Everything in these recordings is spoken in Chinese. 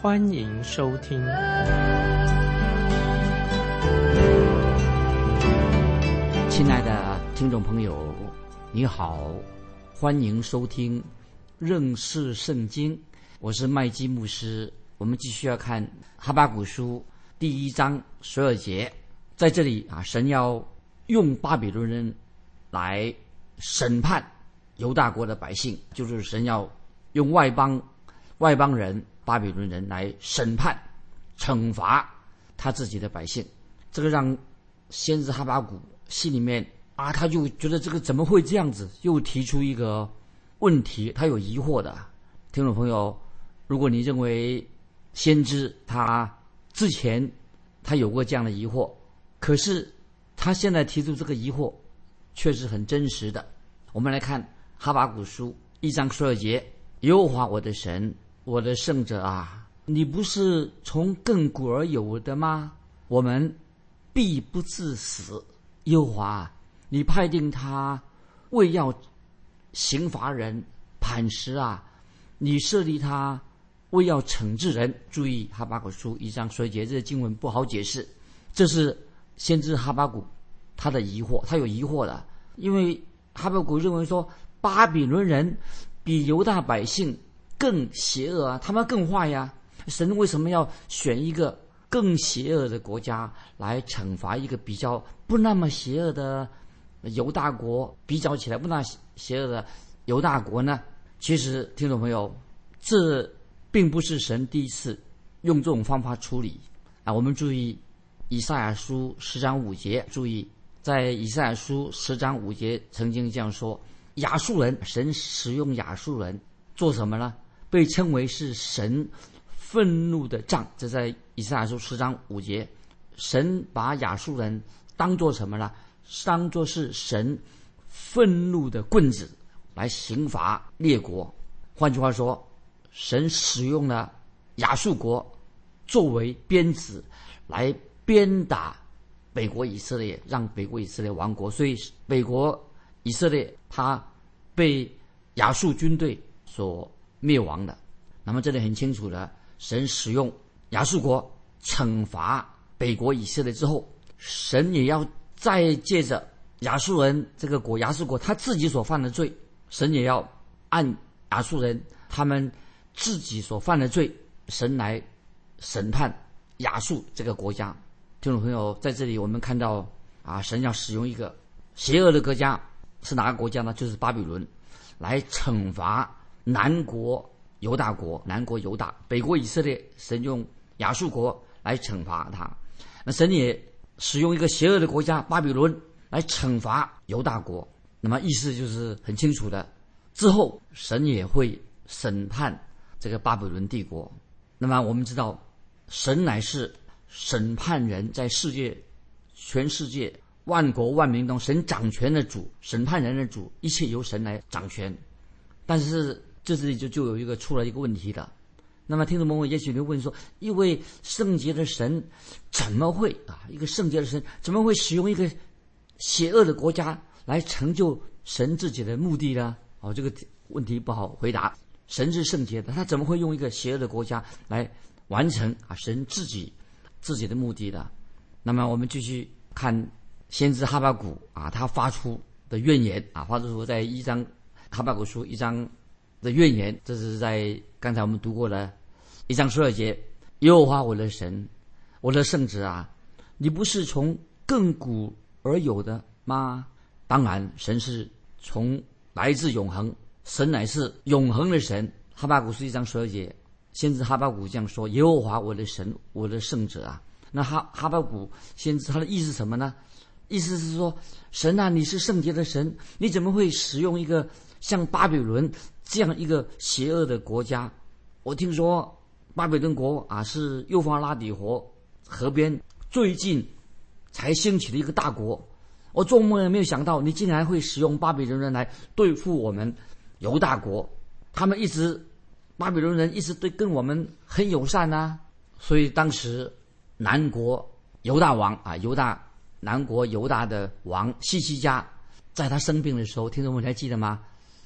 欢迎收听。亲爱的听众朋友，你好，欢迎收听。认识圣经，我是麦基牧师。我们继续要看哈巴古书第一章十二节，在这里啊，神要用巴比伦人来审判犹大国的百姓，就是神要用外邦外邦人巴比伦人来审判、惩罚他自己的百姓。这个让先知哈巴古心里面啊，他就觉得这个怎么会这样子？又提出一个。问题，他有疑惑的听众朋友，如果你认为先知他之前他有过这样的疑惑，可是他现在提出这个疑惑，确实很真实的。我们来看哈巴古书一章十二节：“耶和华我的神，我的圣者啊，你不是从亘古而有的吗？我们必不致死。耶和华，你派定他为要。”刑罚人、磐石啊！你设立他为要惩治人。注意哈巴谷书一章所节，这个经文不好解释。这是先知哈巴谷他的疑惑，他有疑惑的，因为哈巴谷认为说巴比伦人比犹大百姓更邪恶啊，他们更坏呀。神为什么要选一个更邪恶的国家来惩罚一个比较不那么邪恶的犹大国？比较起来不那。邪恶的犹大国呢？其实，听众朋友，这并不是神第一次用这种方法处理啊。我们注意以赛亚书十章五节，注意在以赛亚书十章五节曾经这样说：亚述人，神使用亚述人做什么呢？被称为是神愤怒的杖。这在以赛亚书十章五节，神把亚述人当做什么呢？当做是神。愤怒的棍子来刑罚列国，换句话说，神使用了亚述国作为鞭子来鞭打北国以色列，让北国以色列亡国。所以北国以色列他被亚述军队所灭亡的。那么这里很清楚的，神使用亚述国惩罚北国以色列之后，神也要再借着。亚述人这个国，亚述国他自己所犯的罪，神也要按亚述人他们自己所犯的罪，神来审判亚述这个国家。听众朋友，在这里我们看到啊，神要使用一个邪恶的国家，是哪个国家呢？就是巴比伦，来惩罚南国犹大国，南国犹大，北国以色列，神用亚述国来惩罚他。那神也使用一个邪恶的国家巴比伦。来惩罚犹大国，那么意思就是很清楚的。之后神也会审判这个巴比伦帝国。那么我们知道，神乃是审判人，在世界、全世界万国万民中，神掌权的主，审判人的主，一切由神来掌权。但是这里就就有一个出了一个问题的。那么听众朋友也许会问说：一位圣洁的神怎么会啊？一个圣洁的神怎么会使用一个？邪恶的国家来成就神自己的目的呢？哦，这个问题不好回答。神是圣洁的，他怎么会用一个邪恶的国家来完成啊神自己自己的目的的？那么我们继续看先知哈巴谷啊，他发出的怨言啊，发出在一章哈巴谷书一章的怨言，这是在刚才我们读过的一章十二节。耶和华我的神，我的圣子啊，你不是从亘古。而有的吗？当然，神是从来自永恒，神乃是永恒的神。哈巴谷是一章十二节，先知哈巴谷这样说：“耶和华我的神，我的圣者啊！”那哈哈巴谷先知他的意思什么呢？意思是说，神啊，你是圣洁的神，你怎么会使用一个像巴比伦这样一个邪恶的国家？我听说巴比伦国啊是幼发拉底河河边最近才兴起的一个大国。我做梦也没有想到，你竟然会使用巴比伦人来对付我们犹大国。他们一直，巴比伦人一直对跟我们很友善呐。所以当时南国犹大王啊，犹大南国犹大的王西西家，在他生病的时候，听众们还记得吗？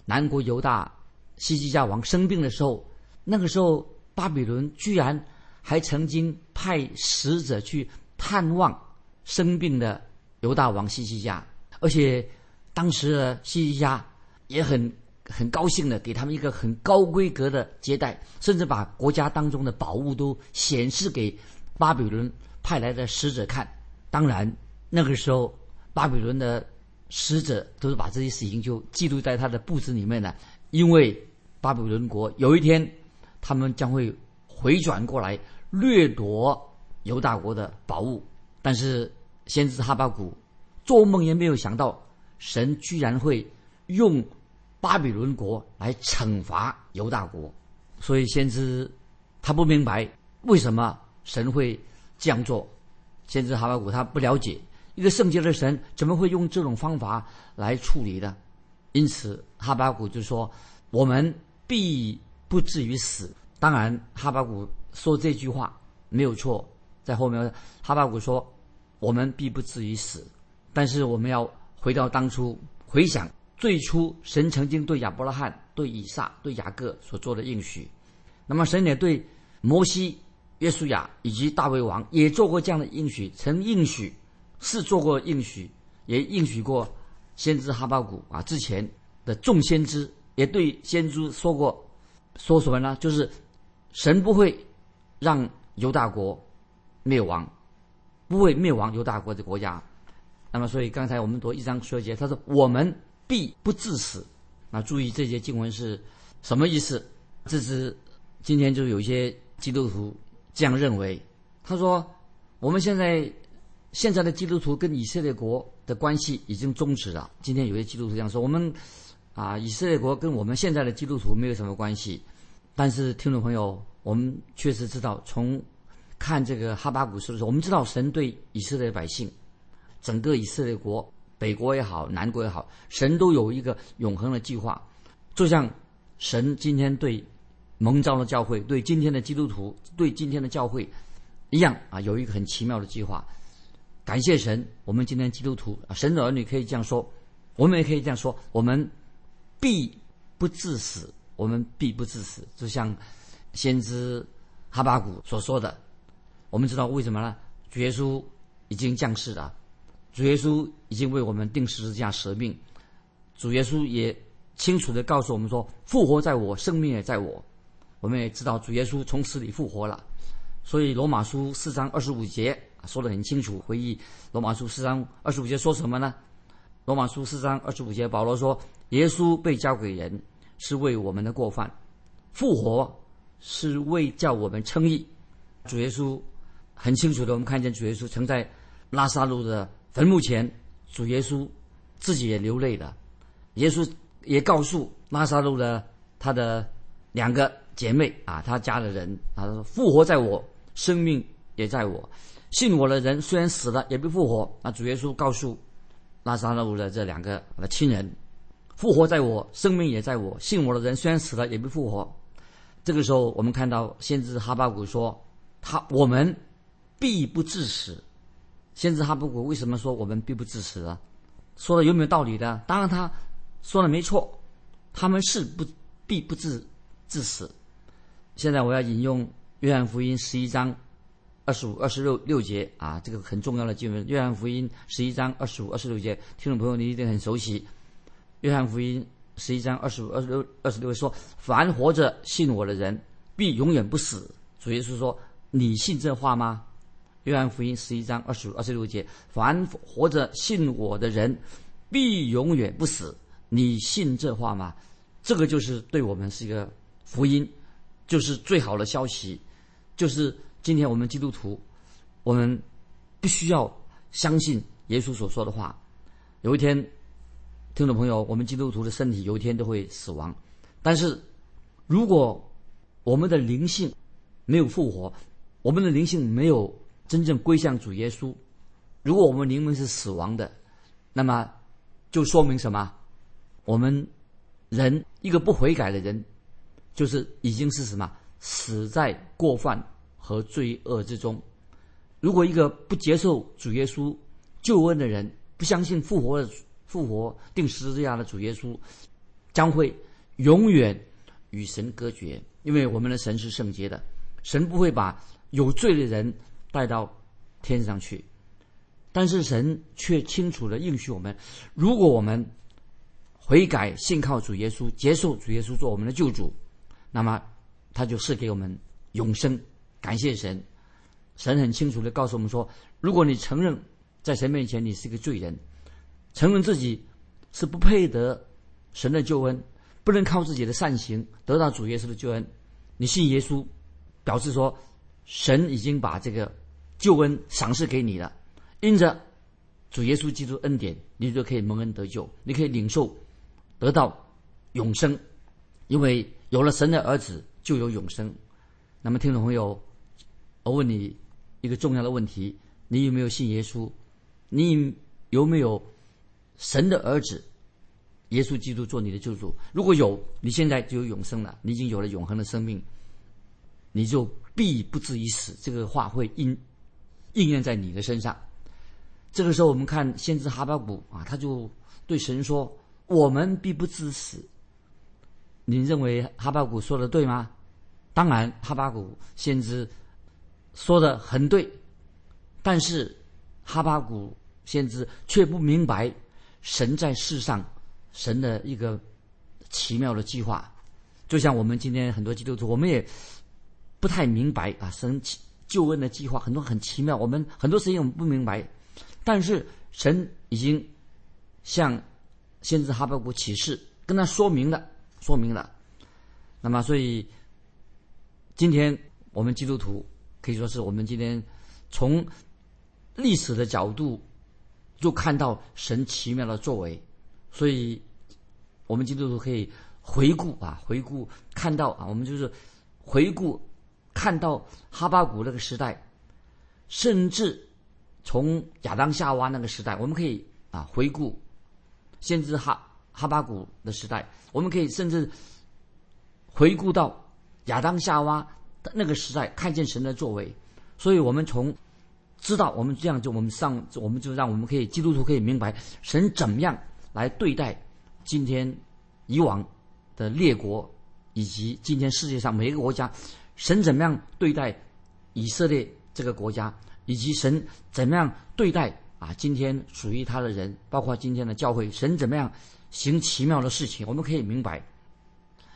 南国犹大西西家王生病的时候，那个时候巴比伦居然还曾经派使者去探望生病的。犹大王西西家，而且当时的西西家也很很高兴的给他们一个很高规格的接待，甚至把国家当中的宝物都显示给巴比伦派来的使者看。当然，那个时候巴比伦的使者都是把这些事情就记录在他的簿子里面的，因为巴比伦国有一天他们将会回转过来掠夺犹大国的宝物，但是。先知哈巴谷做梦也没有想到，神居然会用巴比伦国来惩罚犹大国，所以先知他不明白为什么神会这样做。先知哈巴谷他不了解一个圣洁的神怎么会用这种方法来处理的，因此哈巴谷就说：“我们必不至于死。”当然，哈巴谷说这句话没有错，在后面哈巴谷说。我们必不至于死，但是我们要回到当初，回想最初神曾经对亚伯拉罕、对以撒、对雅各所做的应许。那么神也对摩西、约书亚以及大卫王也做过这样的应许，曾应许是做过应许，也应许过先知哈巴谷啊。之前的众先知也对先知说过，说什么呢？就是神不会让犹大国灭亡。不会灭亡犹大国的国家，那么所以刚才我们读一章说节，他说我们必不致死。那注意这些经文是什么意思？这是今天就有一些基督徒这样认为。他说我们现在现在的基督徒跟以色列国的关系已经终止了。今天有些基督徒这样说，我们啊以色列国跟我们现在的基督徒没有什么关系。但是听众朋友，我们确实知道从。看这个哈巴古书的时候，我们知道神对以色列百姓，整个以色列国，北国也好，南国也好，神都有一个永恒的计划。就像神今天对蒙召的教会，对今天的基督徒，对今天的教会一样啊，有一个很奇妙的计划。感谢神，我们今天基督徒啊，神的儿女可以这样说，我们也可以这样说：我们必不致死，我们必不致死。就像先知哈巴谷所说的。我们知道为什么呢？主耶稣已经降世了，主耶稣已经为我们定十字架舍命，主耶稣也清楚的告诉我们说：“复活在我，生命也在我。”我们也知道主耶稣从死里复活了，所以罗马书四章二十五节说的很清楚。回忆罗马书四章二十五节说什么呢？罗马书四章二十五节，保罗说：“耶稣被交给人，是为我们的过犯；复活是为叫我们称义。”主耶稣。很清楚的，我们看见主耶稣曾在拉萨路的坟墓前，主耶稣自己也流泪了。耶稣也告诉拉萨路的他的两个姐妹啊，他家的人啊，说复活在我，生命也在我。信我的人虽然死了，也被复活。那主耶稣告诉拉萨路的这两个的亲人，复活在我，生命也在我。信我的人虽然死了，也被复活。这个时候，我们看到先知哈巴谷说，他我们。必不致死。先知哈巴谷为什么说我们必不致死呢？说的有没有道理的？当然他说的没错，他们是不必不致致死。现在我要引用约翰福音十一章二十五、二十六六节啊，这个很重要的经文。约翰福音十一章二十五、二十六节，听众朋友你一定很熟悉。约翰福音十一章二十五、二十六、二十六说：“凡活着信我的人，必永远不死。”主耶稣说：“你信这话吗？”约翰福音十一章二十五、二十六节：凡活着信我的人，必永远不死。你信这话吗？这个就是对我们是一个福音，就是最好的消息。就是今天我们基督徒，我们必须要相信耶稣所说的话。有一天，听众朋友，我们基督徒的身体有一天都会死亡。但是，如果我们的灵性，没有复活，我们的灵性没有真正归向主耶稣。如果我们灵魂是死亡的，那么就说明什么？我们人一个不悔改的人，就是已经是什么死在过犯和罪恶之中。如果一个不接受主耶稣救恩的人，不相信复活的复活定十字架的主耶稣，将会永远与神隔绝，因为我们的神是圣洁的，神不会把有罪的人带到天上去。但是神却清楚的应许我们：如果我们悔改、信靠主耶稣、接受主耶稣做我们的救主，那么他就赐给我们永生。感谢神！神很清楚的告诉我们说：如果你承认在神面前你是个罪人，承认自己是不配得神的救恩，不能靠自己的善行得到主耶稣的救恩，你信耶稣，表示说神已经把这个救恩赏赐给你了。因着主耶稣基督恩典，你就可以蒙恩得救，你可以领受得到永生，因为有了神的儿子就有永生。那么，听众朋友，我问你一个重要的问题：你有没有信耶稣？你有没有神的儿子耶稣基督做你的救主？如果有，你现在就有永生了，你已经有了永恒的生命，你就必不至于死。这个话会应应验在你的身上。这个时候，我们看先知哈巴谷啊，他就对神说：“我们必不至死。”您认为哈巴谷说的对吗？当然，哈巴谷先知说的很对，但是哈巴谷先知却不明白神在世上神的一个奇妙的计划。就像我们今天很多基督徒，我们也不太明白啊，神救恩的计划很多很奇妙，我们很多事情我们不明白。但是神已经向先知哈巴谷启示，跟他说明了，说明了。那么，所以今天我们基督徒可以说是我们今天从历史的角度就看到神奇妙的作为。所以，我们基督徒可以回顾啊，回顾看到啊，我们就是回顾看到哈巴谷那个时代，甚至。从亚当夏娃那个时代，我们可以啊回顾，先知哈哈巴谷的时代，我们可以甚至回顾到亚当夏娃那个时代，看见神的作为。所以我们从知道我们这样就我们上我们就让我们可以基督徒可以明白神怎么样来对待今天以往的列国以及今天世界上每一个国家，神怎么样对待以色列这个国家。以及神怎么样对待啊？今天属于他的人，包括今天的教会，神怎么样行奇妙的事情？我们可以明白，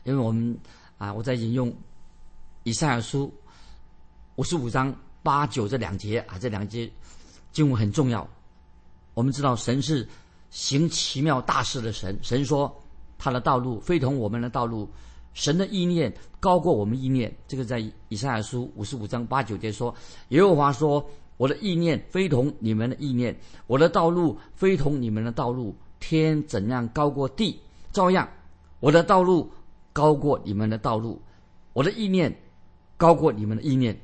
因为我们啊，我在引用以赛亚书五十五章八九这两节啊，这两节经文很重要。我们知道神是行奇妙大事的神，神说他的道路非同我们的道路。神的意念高过我们意念，这个在以赛亚书五十五章八九节说：“耶和华说，我的意念非同你们的意念，我的道路非同你们的道路。天怎样高过地，照样我的道路高过你们的道路，我的意念高过你们的意念。”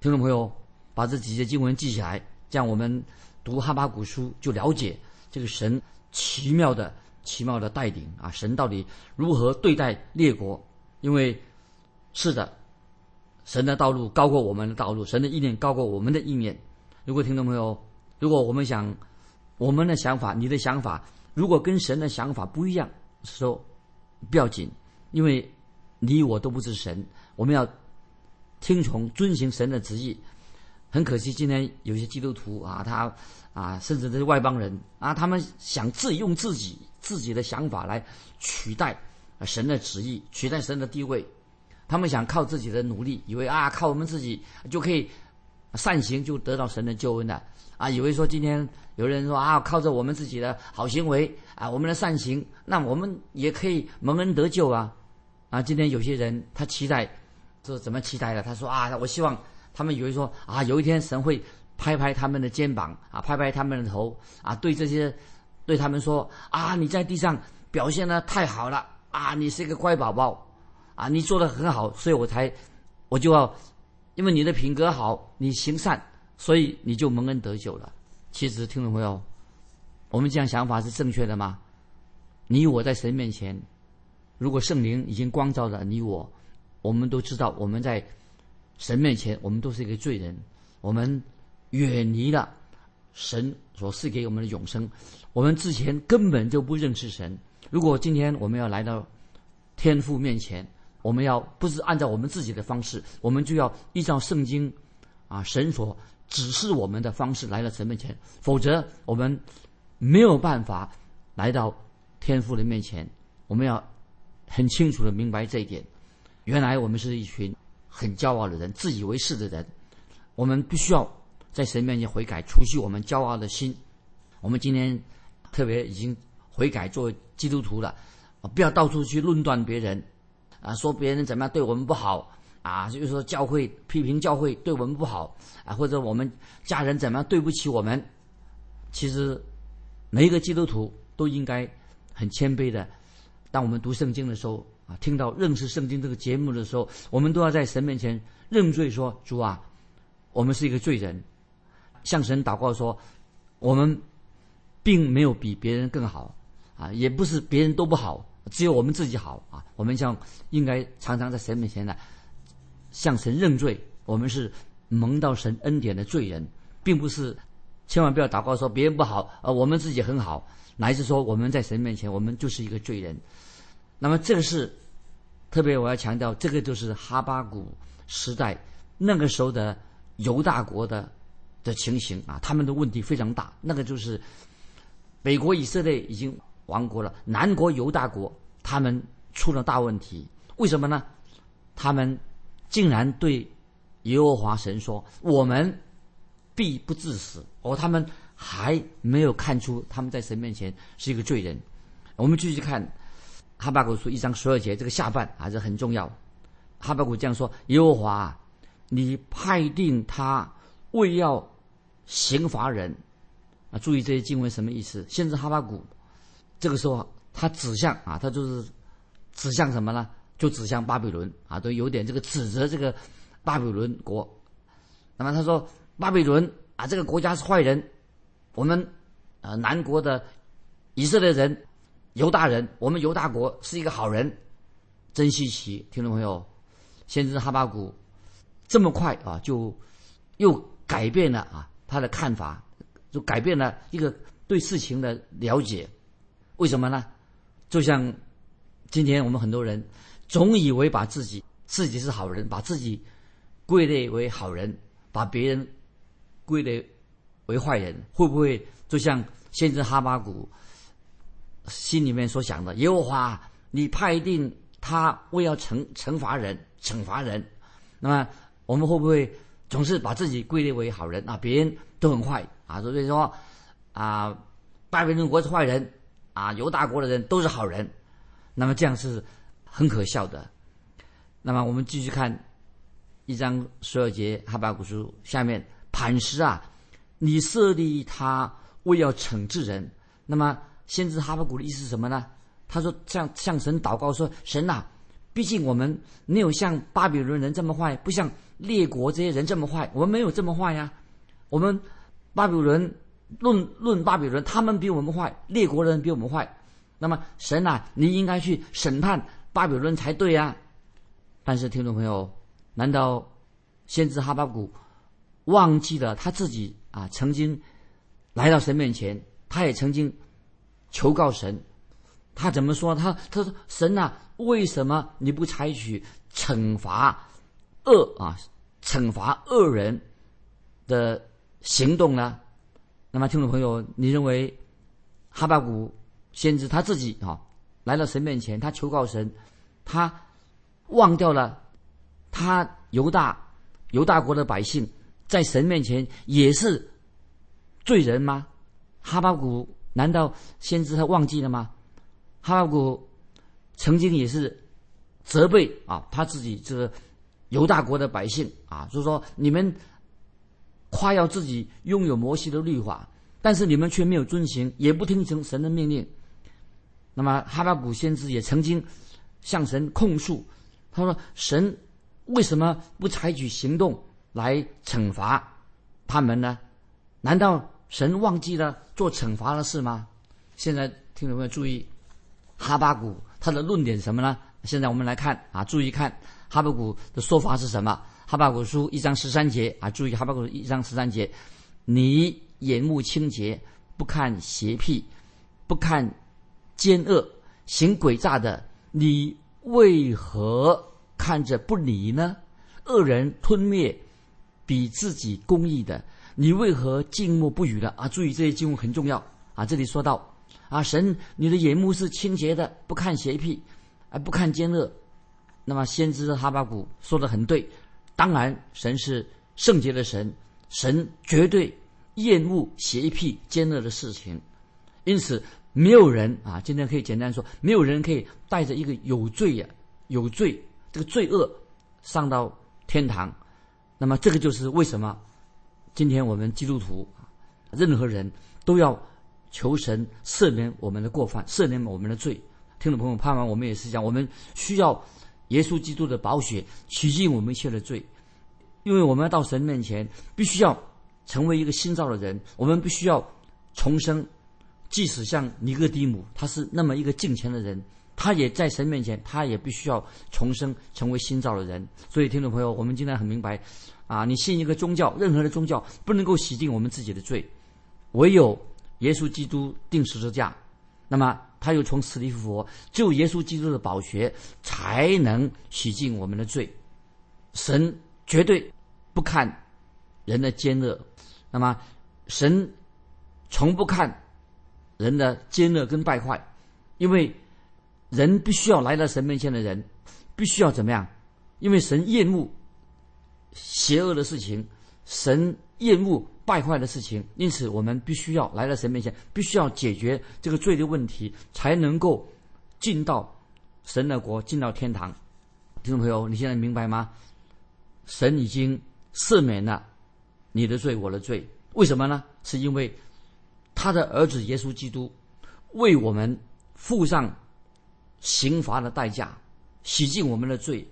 听众朋友，把这几节经文记起来，这样我们读哈巴古书就了解这个神奇妙的奇妙的带领啊！神到底如何对待列国？因为是的，神的道路高过我们的道路，神的意念高过我们的意念。如果听众朋友，如果我们想我们的想法，你的想法如果跟神的想法不一样，说不要紧，因为你我都不是神，我们要听从遵行神的旨意。很可惜，今天有些基督徒啊，他啊，甚至这些外邦人啊，他们想自己用自己自己的想法来取代。神的旨意取代神的地位，他们想靠自己的努力，以为啊靠我们自己就可以善行就得到神的救恩了啊！以为说今天有人说啊靠着我们自己的好行为啊我们的善行，那我们也可以蒙恩得救啊！啊，今天有些人他期待，这怎么期待的？他说啊，我希望他们以为说啊有一天神会拍拍他们的肩膀啊，拍拍他们的头啊，对这些对他们说啊你在地上表现的太好了。啊，你是一个乖宝宝，啊，你做的很好，所以我才，我就要因为你的品格好，你行善，所以你就蒙恩得救了。其实，听众朋友，我们这样想法是正确的吗？你我在神面前，如果圣灵已经光照了你我，我们都知道我们在神面前，我们都是一个罪人，我们远离了神所赐给我们的永生，我们之前根本就不认识神。如果今天我们要来到天父面前，我们要不是按照我们自己的方式，我们就要依照圣经啊神所指示我们的方式来到神面前，否则我们没有办法来到天父的面前。我们要很清楚的明白这一点。原来我们是一群很骄傲的人，自以为是的人。我们必须要在神面前悔改，除去我们骄傲的心。我们今天特别已经悔改，作为基督徒了，不要到处去论断别人。啊，说别人怎么样对我们不好啊，就是说教会批评教会对我们不好啊，或者我们家人怎么样对不起我们。其实每一个基督徒都应该很谦卑的。当我们读圣经的时候啊，听到认识圣经这个节目的时候，我们都要在神面前认罪，说主啊，我们是一个罪人，向神祷告说，我们并没有比别人更好啊，也不是别人都不好。只有我们自己好啊！我们像应该常常在神面前呢，向神认罪。我们是蒙到神恩典的罪人，并不是千万不要祷告说别人不好，呃，我们自己很好，乃是说我们在神面前，我们就是一个罪人。那么这个是特别我要强调，这个就是哈巴谷时代那个时候的犹大国的的情形啊，他们的问题非常大。那个就是北国以色列已经。亡国了，南国犹大国他们出了大问题，为什么呢？他们竟然对耶和华神说：“我们必不致死。”哦，他们还没有看出他们在神面前是一个罪人。我们继续看哈巴谷书一章十二节，这个下半还是很重要。哈巴谷这样说：“耶和华，你派定他为要刑罚人。”啊，注意这些经文什么意思？先是哈巴谷。这个时候，他指向啊，他就是指向什么呢？就指向巴比伦啊，都有点这个指责这个巴比伦国。那么他说，巴比伦啊，这个国家是坏人。我们呃南国的以色列人、犹大人，我们犹大国是一个好人，真稀奇。听众朋友，先知哈巴谷这么快啊，就又改变了啊他的看法，就改变了一个对事情的了解。为什么呢？就像今天我们很多人总以为把自己自己是好人，把自己归类为好人，把别人归类为坏人，会不会就像先知哈巴谷心里面所想的？耶和华，你派定他为要惩惩罚人，惩罚人，那么我们会不会总是把自己归类为好人啊？别人都很坏啊，所以说啊，拜别人国是坏人。啊，犹大国的人都是好人，那么这样是很可笑的。那么我们继续看一章十二节哈巴古书下面，磐石啊，你设立他为要惩治人。那么先知哈巴古的意思是什么呢？他说向向神祷告说：神呐，毕竟我们没有像巴比伦人这么坏，不像列国这些人这么坏，我们没有这么坏呀。我们巴比伦。论论巴比伦，他们比我们坏，列国人比我们坏。那么神啊，你应该去审判巴比伦才对呀。但是听众朋友，难道先知哈巴谷忘记了他自己啊？曾经来到神面前，他也曾经求告神。他怎么说？他他说：“神啊，为什么你不采取惩罚恶啊，惩罚恶人的行动呢？”那么，听众朋友，你认为哈巴谷先知他自己啊来到神面前，他求告神，他忘掉了他犹大犹大国的百姓在神面前也是罪人吗？哈巴谷难道先知他忘记了吗？哈巴谷曾经也是责备啊他自己这个犹大国的百姓啊，就是说你们。夸耀自己拥有摩西的律法，但是你们却没有遵行，也不听从神的命令。那么哈巴谷先知也曾经向神控诉，他说：“神为什么不采取行动来惩罚他们呢？难道神忘记了做惩罚的事吗？现在听众朋友注意，哈巴谷他的论点什么呢？现在我们来看啊，注意看哈巴谷的说法是什么？哈巴谷书一章十三节啊，注意哈巴谷一章十三节，你眼目清洁，不看邪僻，不看奸恶，行诡诈的，你为何看着不离呢？恶人吞灭比自己公义的，你为何静默不语呢？啊，注意这些经文很重要啊！这里说到啊，神，你的眼目是清洁的，不看邪僻，啊，不看奸恶。那么先知哈巴谷说的很对，当然神是圣洁的神，神绝对厌恶邪僻奸恶的事情，因此没有人啊，今天可以简单说，没有人可以带着一个有罪呀、有罪这个罪恶上到天堂。那么这个就是为什么今天我们基督徒任何人都要求神赦免我们的过犯，赦免我们的罪。听众朋友，盼望我们也是讲，我们需要耶稣基督的宝血洗净我们一切的罪，因为我们要到神面前，必须要成为一个新造的人，我们必须要重生。即使像尼哥底母，他是那么一个敬虔的人，他也在神面前，他也必须要重生，成为新造的人。所以，听众朋友，我们今天很明白，啊，你信一个宗教，任何的宗教不能够洗净我们自己的罪，唯有耶稣基督定十字架，那么他又从死里复活，只有耶稣基督的宝血才能洗净我们的罪。神绝对不看人的奸恶，那么神从不看人的奸恶跟败坏，因为人必须要来到神面前的人，必须要怎么样？因为神厌恶邪恶的事情，神厌恶败坏的事情，因此我们必须要来到神面前，必须要解决这个罪的问题，才能够进到神的国，进到天堂。听众朋友，你现在明白吗？神已经赦免了你的罪，我的罪。为什么呢？是因为他的儿子耶稣基督为我们付上刑罚的代价，洗净我们的罪。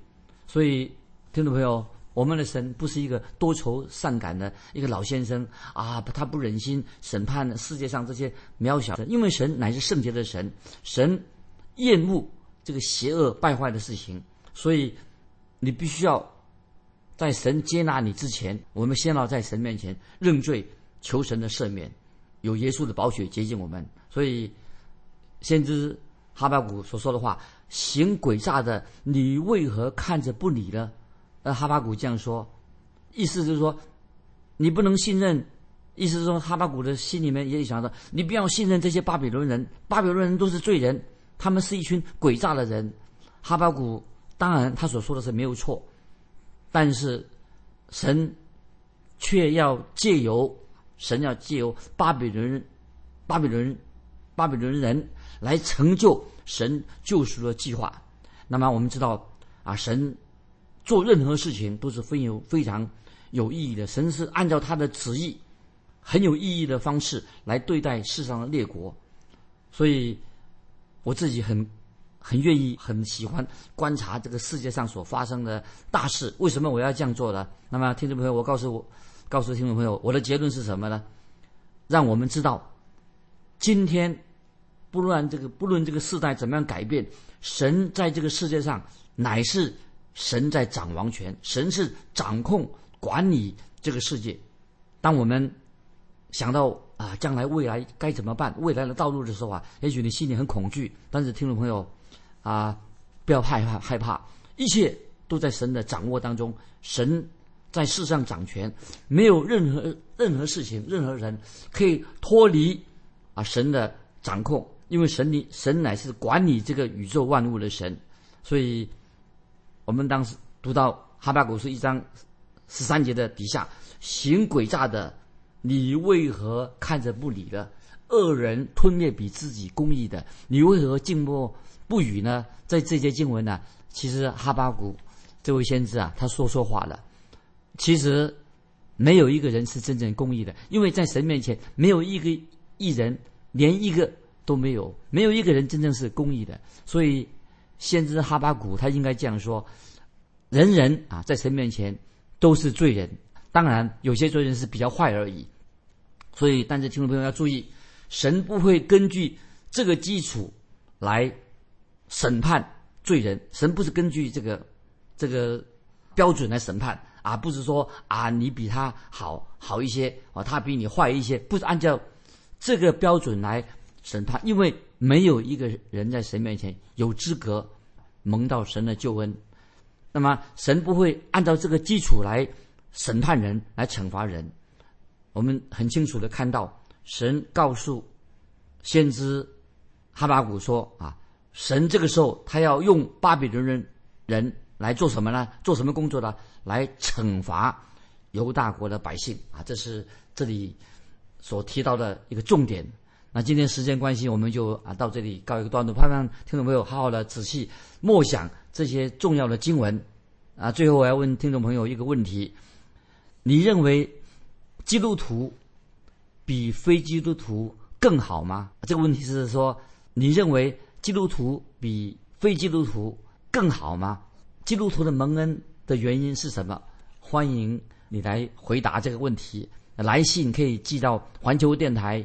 所以，听众朋友，我们的神不是一个多愁善感的一个老先生啊，他不忍心审判世界上这些渺小的，因为神乃是圣洁的神，神厌恶这个邪恶败坏的事情，所以你必须要在神接纳你之前，我们先要在神面前认罪，求神的赦免，有耶稣的宝血洁净我们。所以，先知哈巴谷所说的话。行诡诈的，你为何看着不理呢？呃，哈巴谷这样说，意思就是说，你不能信任。意思是说，哈巴谷的心里面也想着，你不要信任这些巴比伦人，巴比伦人都是罪人，他们是一群诡诈的人。哈巴谷当然他所说的是没有错，但是神却要借由神要借由巴比伦巴比伦巴比伦人来成就。神救赎的计划，那么我们知道啊，神做任何事情都是非有非常有意义的。神是按照他的旨意，很有意义的方式来对待世上的列国。所以，我自己很很愿意、很喜欢观察这个世界上所发生的大事。为什么我要这样做呢？那么，听众朋友，我告诉我，告诉听众朋友，我的结论是什么呢？让我们知道，今天。不论这个不论这个世代怎么样改变，神在这个世界上乃是神在掌王权，神是掌控管理这个世界。当我们想到啊将来未来该怎么办，未来的道路的时候啊，也许你心里很恐惧。但是听众朋友啊，不要害怕害怕，一切都在神的掌握当中。神在世上掌权，没有任何任何事情、任何人可以脱离啊神的掌控。因为神你神乃是管理这个宇宙万物的神，所以我们当时读到哈巴谷书一章十三节的底下，行诡诈的，你为何看着不理呢？恶人吞灭比自己公义的，你为何静默不语呢？在这节经文呢，其实哈巴谷这位先知啊，他说说话了。其实没有一个人是真正公义的，因为在神面前没有一个一人，连一个。都没有，没有一个人真正是公义的。所以，先知哈巴谷他应该这样说：人人啊，在神面前都是罪人。当然，有些罪人是比较坏而已。所以，但是听众朋友要注意，神不会根据这个基础来审判罪人。神不是根据这个这个标准来审判啊，不是说啊你比他好好一些啊，他比你坏一些，不是按照这个标准来审判，因为没有一个人在神面前有资格蒙到神的救恩。那么，神不会按照这个基础来审判人，来惩罚人。我们很清楚的看到，神告诉先知哈巴谷说：“啊，神这个时候他要用巴比伦人人来做什么呢？做什么工作呢？来惩罚犹大国的百姓啊！这是这里所提到的一个重点。那今天时间关系，我们就啊到这里告一个段落。盼望听众朋友好好的仔细默想这些重要的经文啊。最后，我要问听众朋友一个问题：你认为？基督徒比非基督徒更好吗？这个问题是说，你认为基督徒比非基督徒更好吗？基督徒的蒙恩的原因是什么？欢迎你来回答这个问题。来信可以寄到环球电台